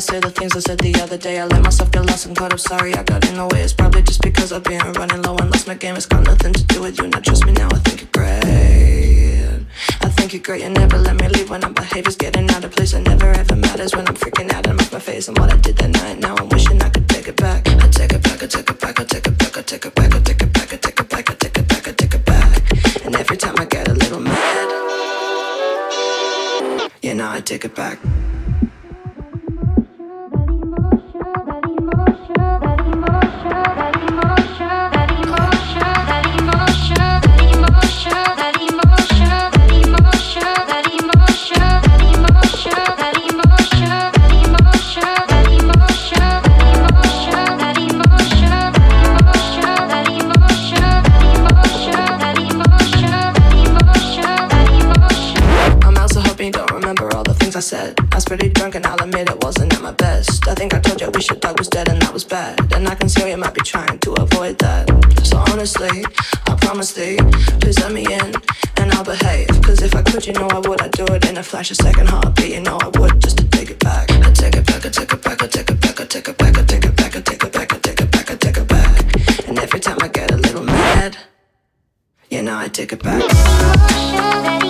to say the things I said the other day. I let myself get lost and caught up. Sorry, I got in the way. It's probably just because I've been running low and lost my game. It's got nothing to do with you. Now trust me now. I think you're great. I think you're great. You never let me leave when our behavior's getting out of place. It never ever matters when I'm freaking out and off my face. And what I did that night. Now I'm wishing I could take it back. I take it back. I take it back. I take it back. I take it back. I take it back. I take it back. I take it back. I take it back. And every time I get a little mad, you know I take it back. Think I told you we should dog was dead and that was bad. And I can see you might be trying to avoid that. So honestly, I promise thee, please let me in and I'll behave. Cause if I could, you know I would. I'd do it in a flash, a second heartbeat, you know I would just to take it back. I take it back, I take it back, I take it back, I take it back, I take it back, I take it back, I take it back, I take it back. And every time I get a little mad, you know I take it back.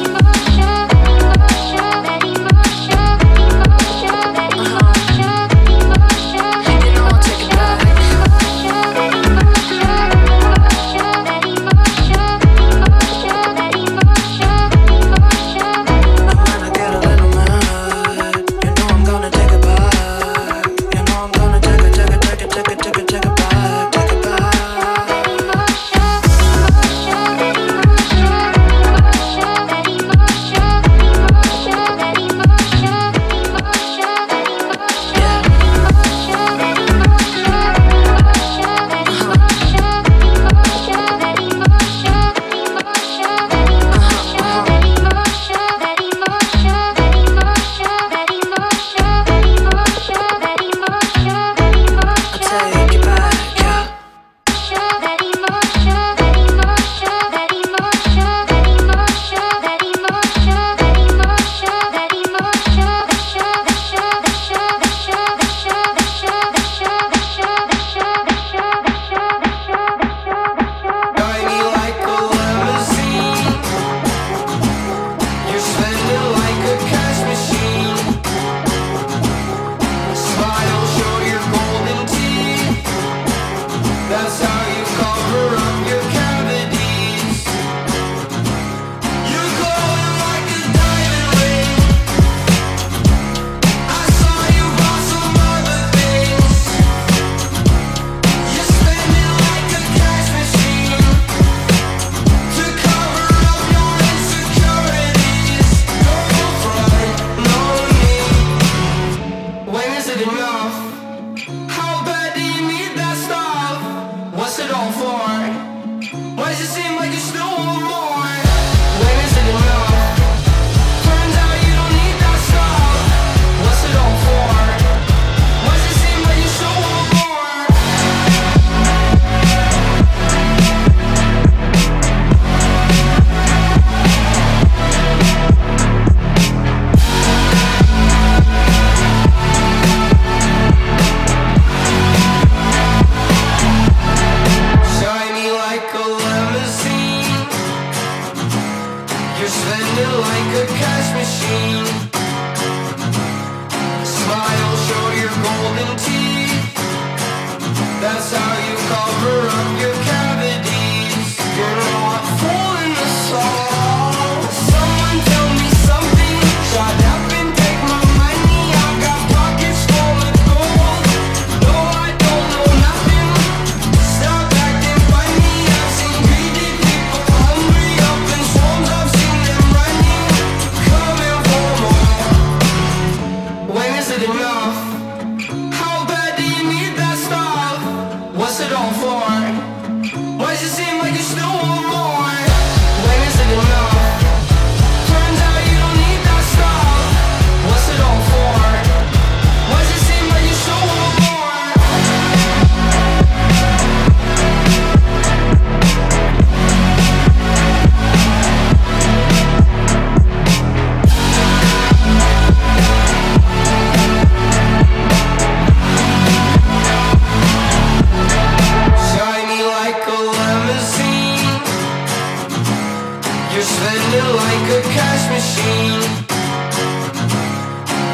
You're slender like a cash machine.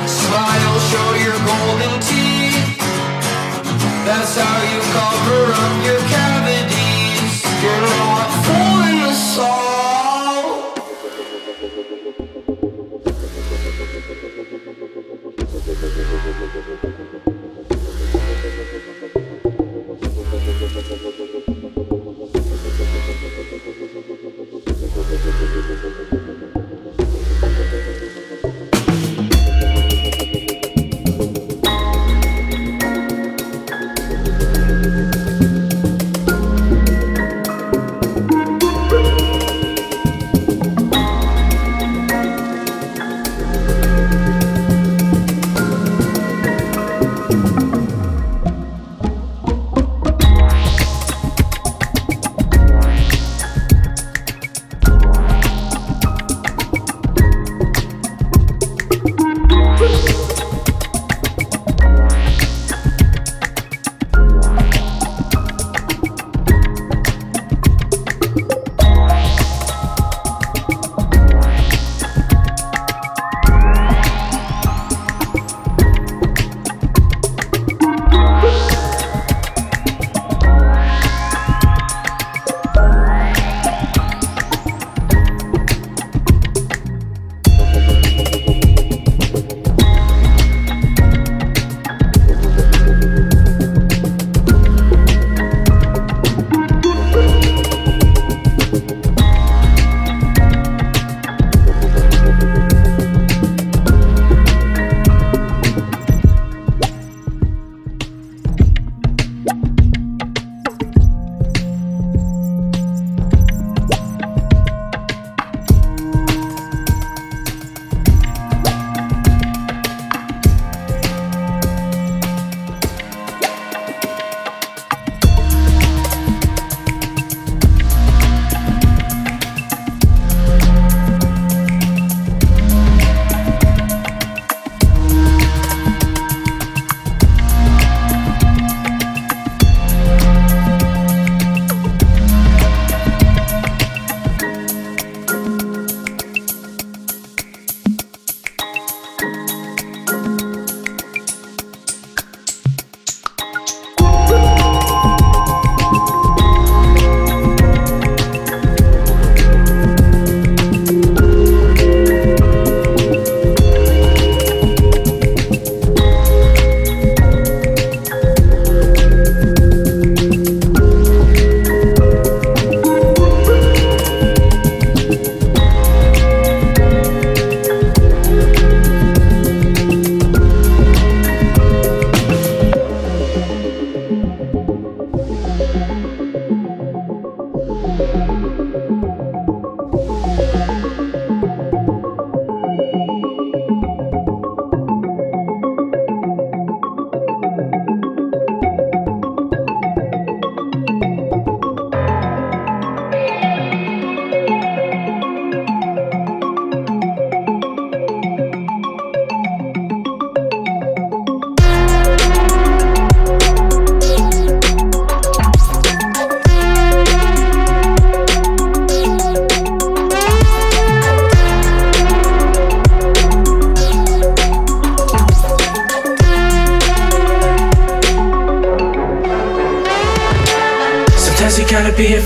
Smile, show your golden teeth. That's how you cover up your cash.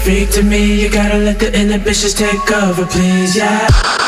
freak to me. You gotta let the inhibitions take over, please, yeah.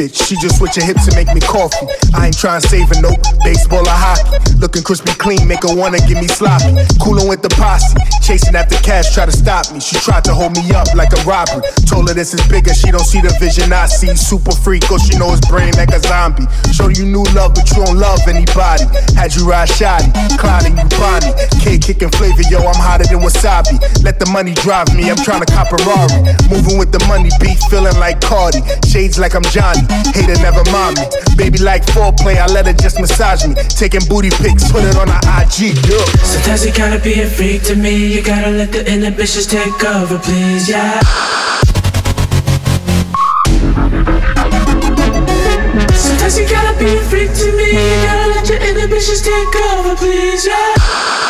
Bitch. She just switch her hips and make me coffee. I ain't trying to save a note, baseball or hockey. Looking crispy clean, make her wanna give me sloppy. Coolin' with the posse, chasing after cash, try to stop me. She tried to hold me up like a robbery. Told her this is bigger, she don't see the vision I see. Super freak, or she know his brain like a zombie. Showed you new love, but you don't love anybody. Had you ride shoddy, clouding you Bonnie. K kicking flavor, yo, I'm hotter than wasabi. Let the money drive me, I'm trying to cop a Rari. Moving with the money beat, feeling like Cardi. Shades like I'm Johnny, hater never mind me. Baby like foreplay, I let her just massage me. Taking booty pics, put it on her IG, yo. Sometimes you gotta be a freak to me. You gotta let the inhibitions take over, please, yeah. Sometimes you gotta be a freak to me. You gotta let your inhibitions take over, please, yeah.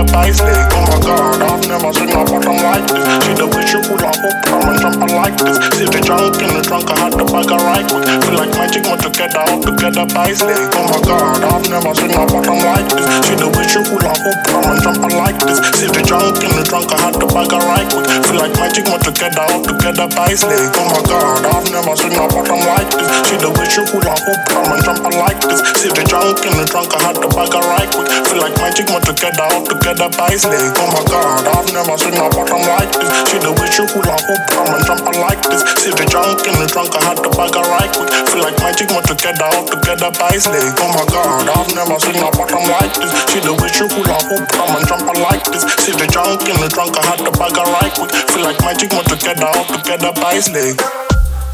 up nicely. Oh my god, I've never seen a bottom like this. See the way she pull up, hoop, come and jump like this. See the junk in the trunk, I had to bag a right quick. Feel like magic, want to get out to get up nicely. Oh my god, I've never seen a bottom like this. See the way she pull up, hoop, come and jump like this. See the junk in the trunk, I had to bag a right quick. Feel like magic, want to get out to get up nicely. Oh my god, I've never seen a bottom like this. See the way she pull up, hoop, come and jump like this. See the junk in the trunk, I had to bag a right quick. Feel like magic, want to get out to get together by slave. Oh my god, I've never seen a bottom like this. See the way she hula hoop, come and jump like this. See the junk in the trunk, I had to bag her right quick. Feel like magic, but together, all together by slave. Oh my god, I've never seen a bottom like this. See the way she hula hoop, come and jump like this. See the junk in the trunk, I had to bag her right quick. Feel like magic, but together, all together by slave.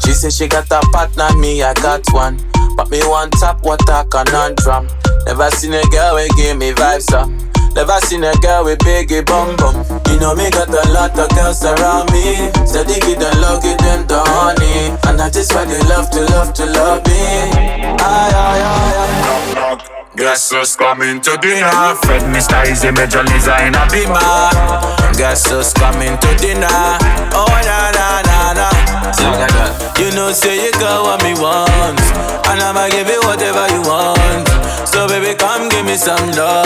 She said she got a partner, me I got one. But me one tap water conundrum. Never seen a girl we give me vibes up. Never seen a girl with biggie bum bum. You know me got a lot of girls around me. So they give them love, give them the honey. And that is why they love to love to love me. Aye, aye, aye, aye. Knock, knock. Guess who's coming to dinner? Fred Mr. Eazi Major Lazer in a beamer. Guess who's coming to dinner? Oh na na na na. You know say you got what me want, and I'ma give you whatever you want. So baby come give me some love.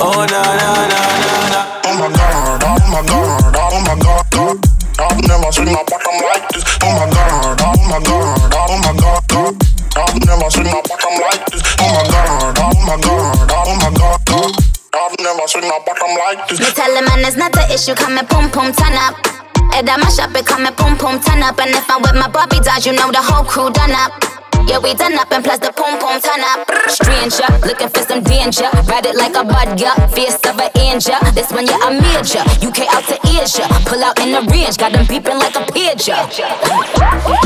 Oh na na na na na. Oh my god, oh my god, oh my god, god. I've never seen a bottom like this. My oh my god, like this. Me tell man it's not the issue, come and pum turn up. And at my shop, it come and pum turn up. And if I'm with my Bobby dolls, you know the whole crew done up. Yeah, we done up and plus the pum pum turn up. Stranger, looking for some danger. Ride it like a bud, yeah. Face of an angel. This one, yeah, I major. UK out to Asia. Pull out in the range, got them beeping like a pager.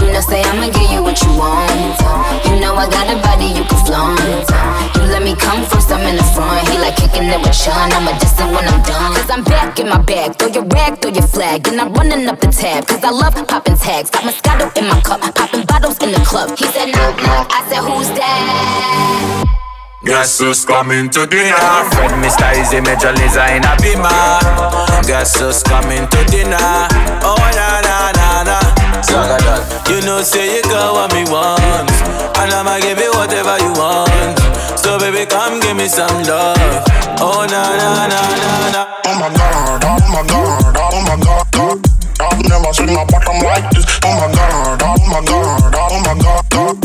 You know, say I'ma give you what you want. You know I got a body you can flaunt. You let me come first, I'm in the front. He like kicking it with Sean. I'ma diss it when I'm done. Cause I'm back in my bag. Throw your rag, throw your flag. And I'm running up the tab. Cause I love popping tags. Got Moscato in my cup. Popping bottles in the club. He said, knock, knock. I said, who's that? Guess who's coming to dinner? Fred Mr. Eazi Major Lazer in a beamer. Guess who's coming to dinner? Oh na na na na. Zagadal. You know say you got what me want, and I'ma give you whatever you want. So baby come give me some love. Oh na na na na na. Oh my god, oh my god, oh my god, god. I've never seen a bottom like this. Oh my god, oh my god, oh my god, god.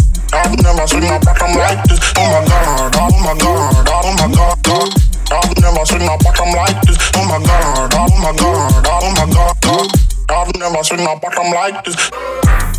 I've never seen a bottom like this. Oh my god, oh my god, oh my god, oh god. I've never seen a bottom like this. Oh my god, oh my god, oh my god, oh god. I've never seen a bottom like this.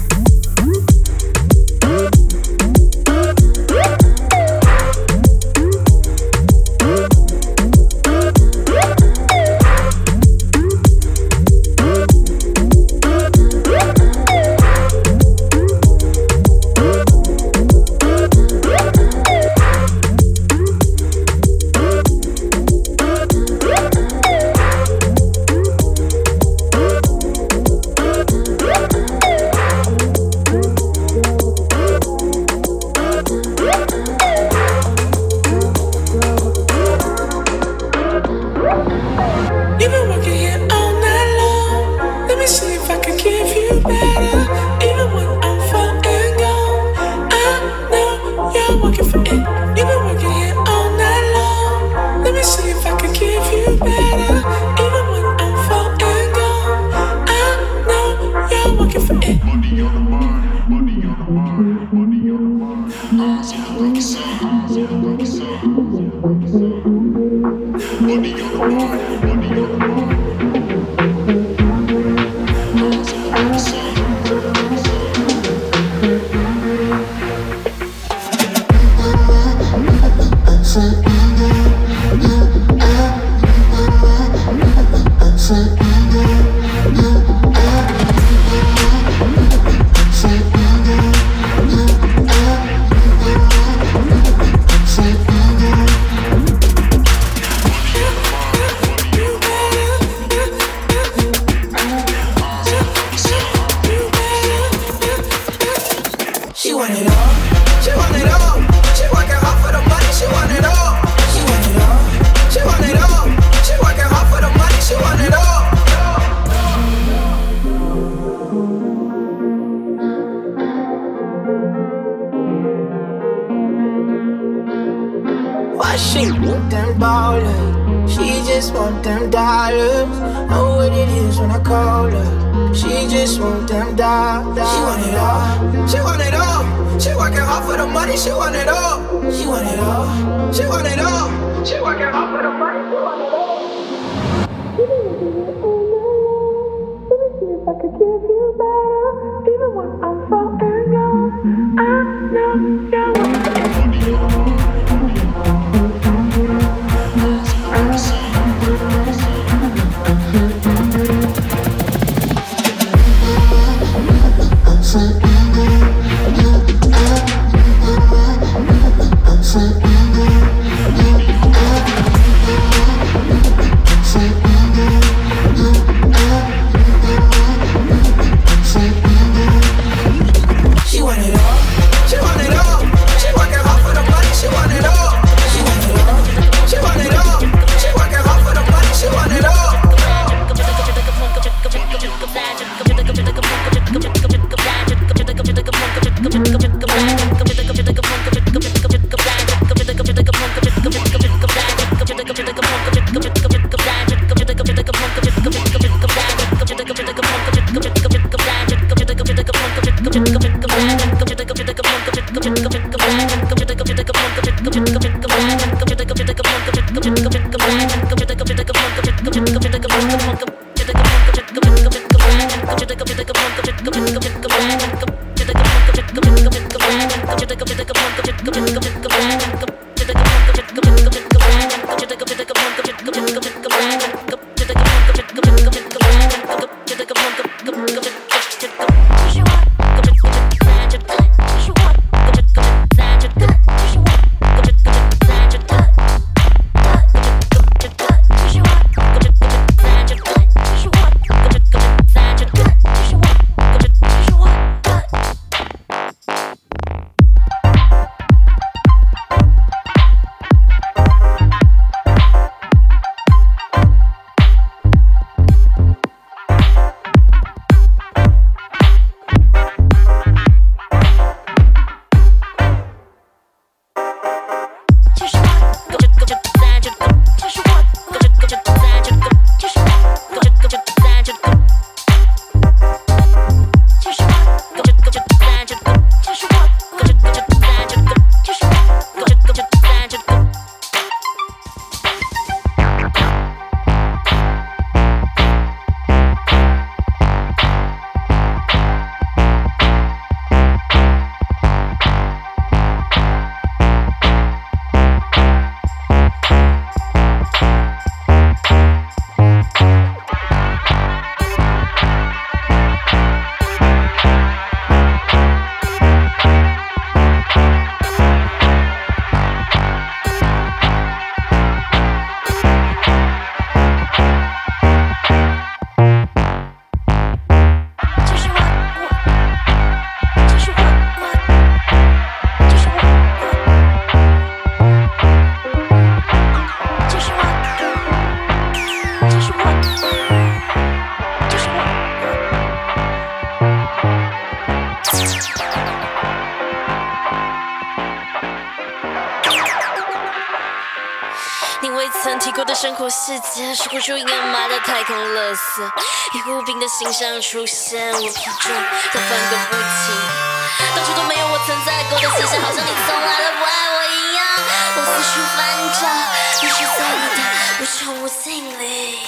Want them ballers. She just want them dollars. Know what it is when I call her. She just want them dollars. She want it all. She want it all. She working hard for the money. She want it all. She want it all. She want it all. She working hard for the money. 过的生活细节，是无数掩埋的太空垃圾。以无病的形象出现，我疲倦的翻个不停。当初都没有我存在过的气息，好像你从来都不爱我一样。我四处翻找，你是在你的无穷无尽里。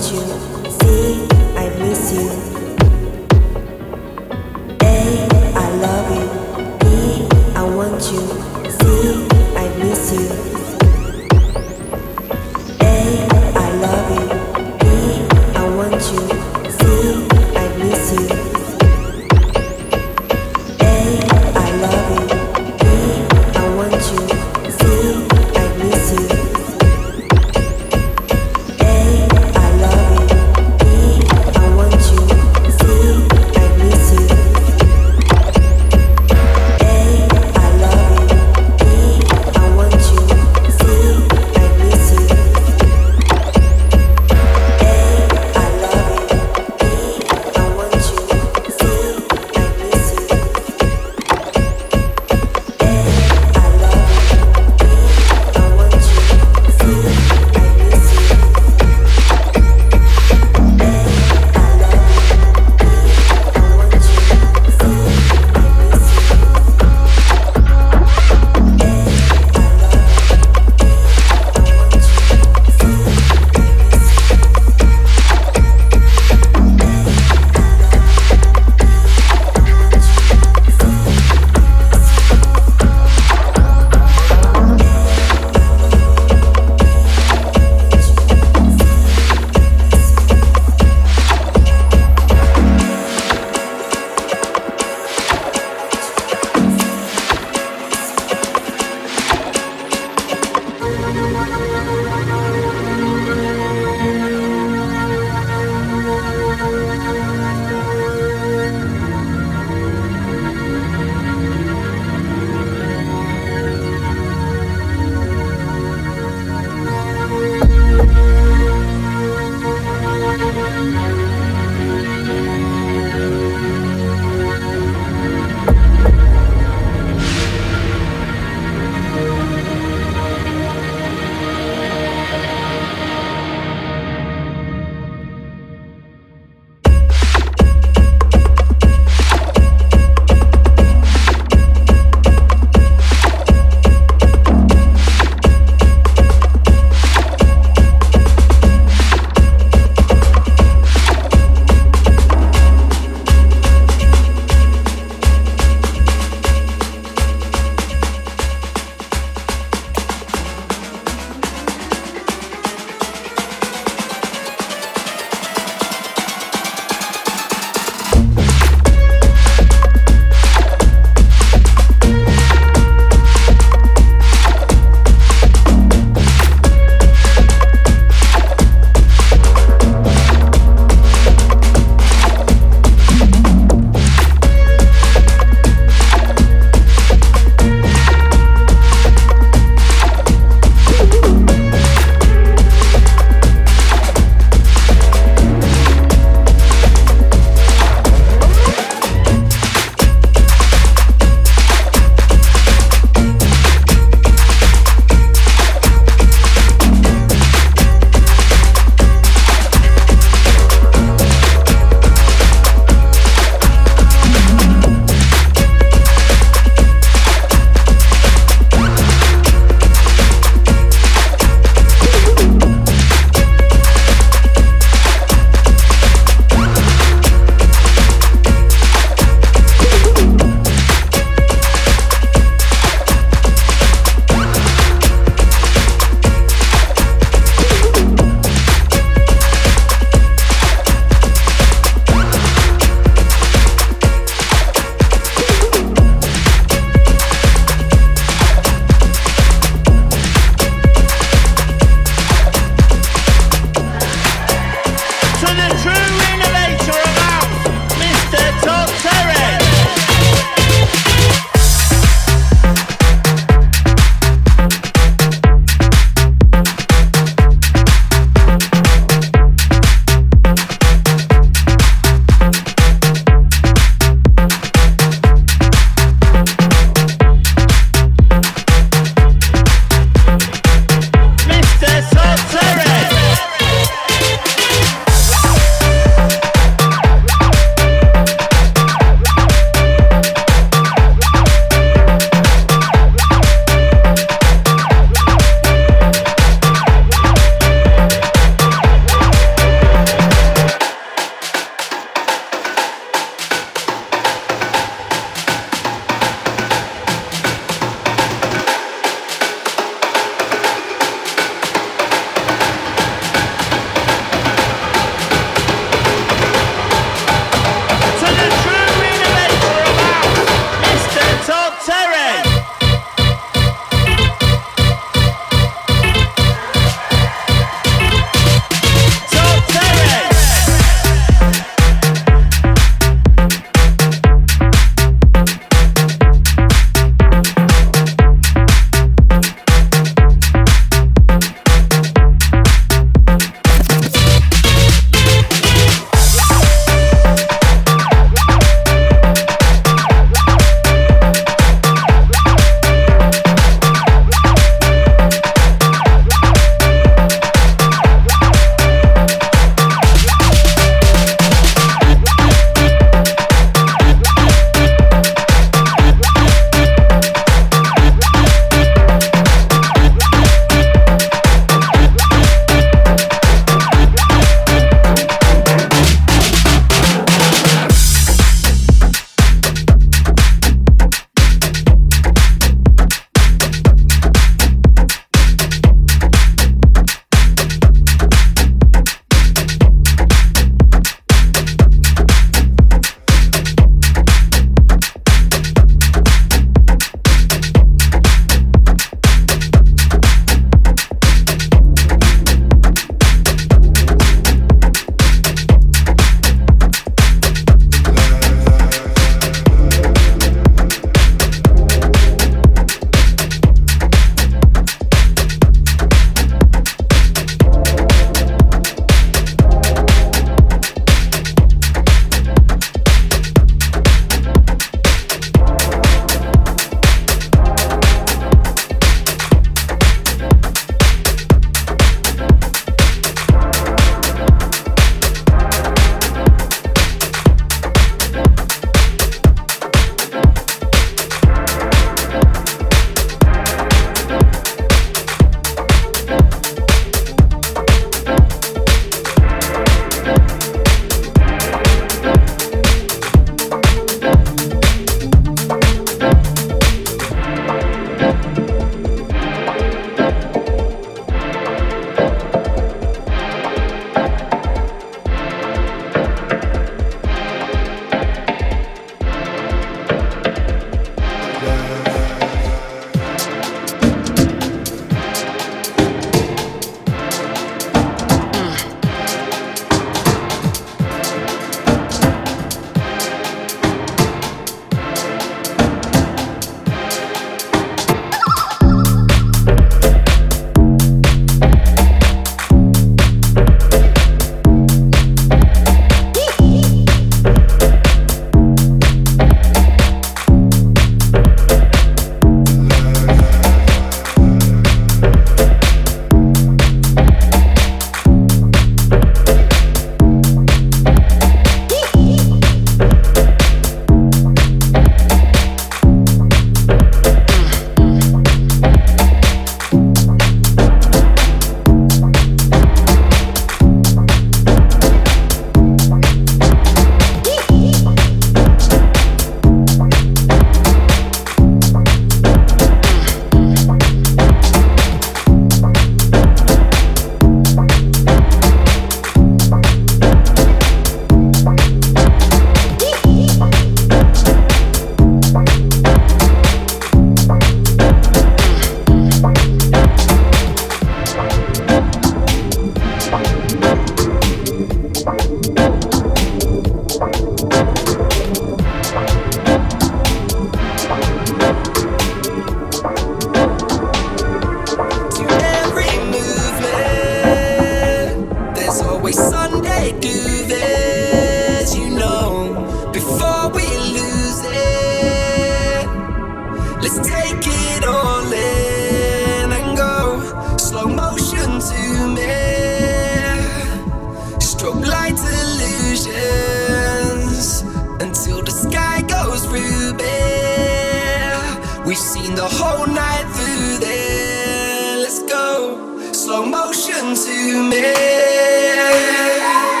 Whole night through there. Let's go. Slow motion to me.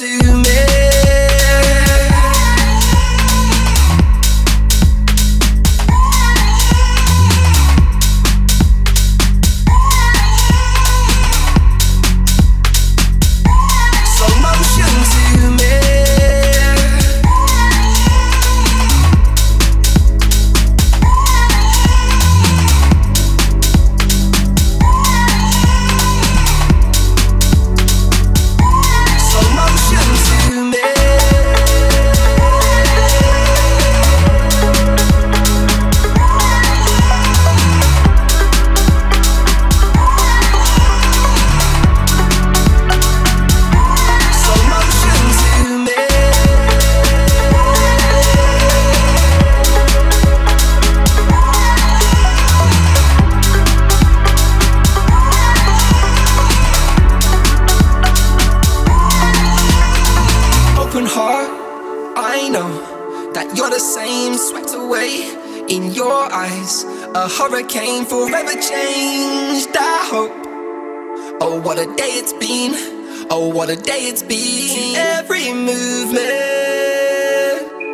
see you. Forever changed. I hope. Oh, what a day it's been. Oh, what a day it's been. Every movement,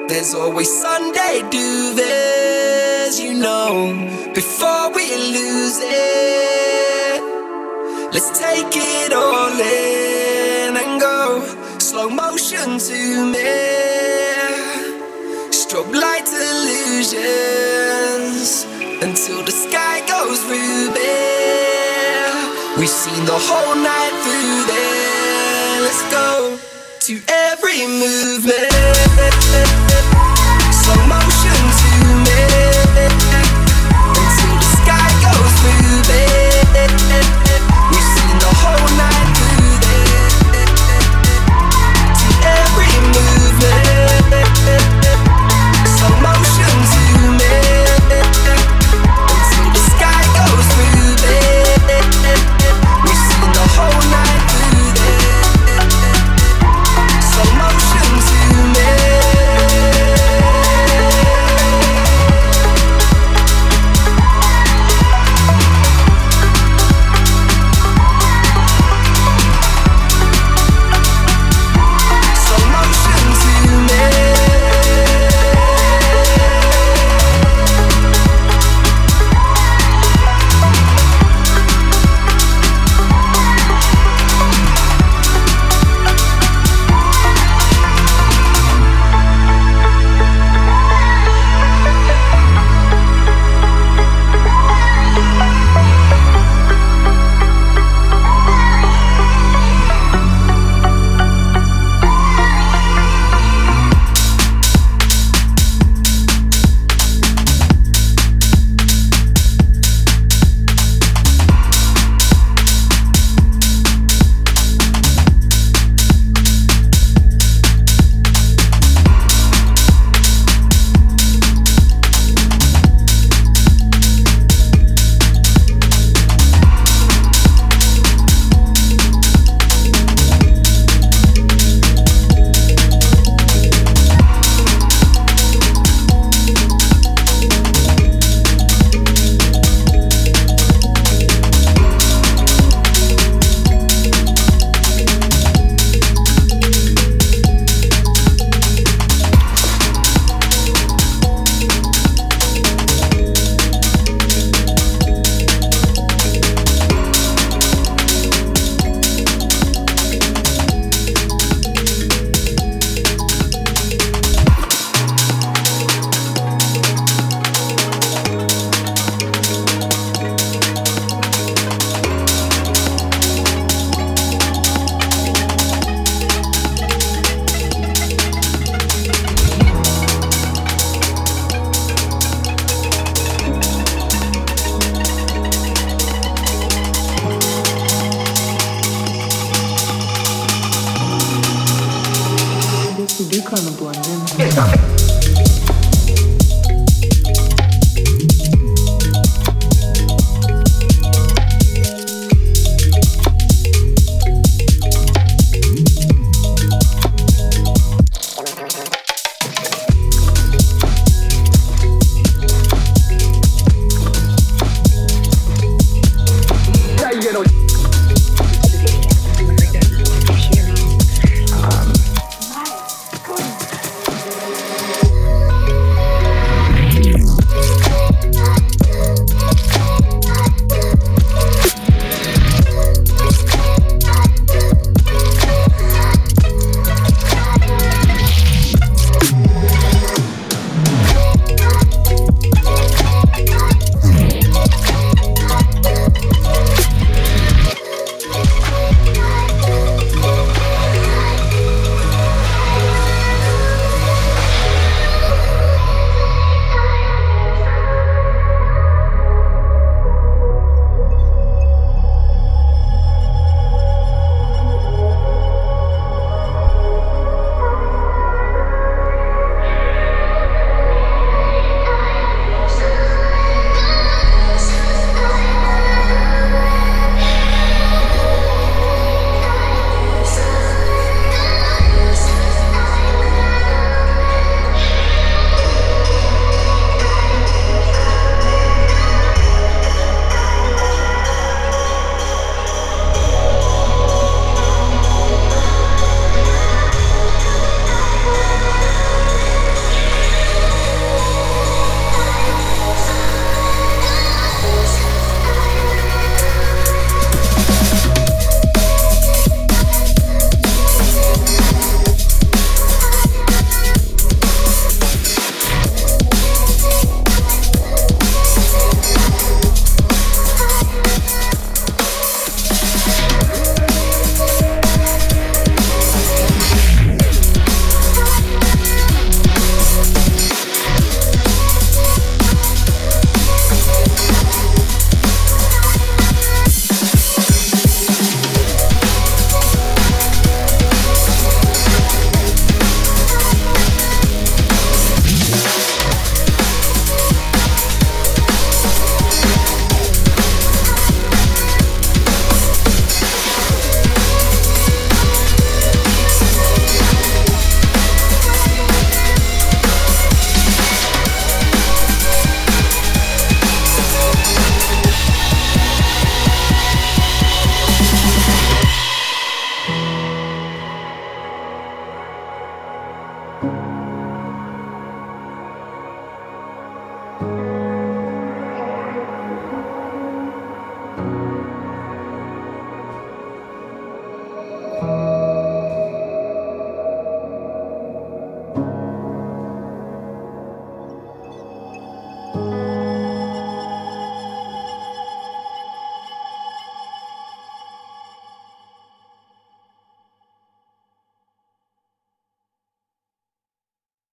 there's always Sunday duvets, you know. Before we lose it, let's take it all in and go. Slow motion to me. Strobe light illusions until the sky goes ruby. We've seen the whole night through there. Let's go to every movement. Slow motion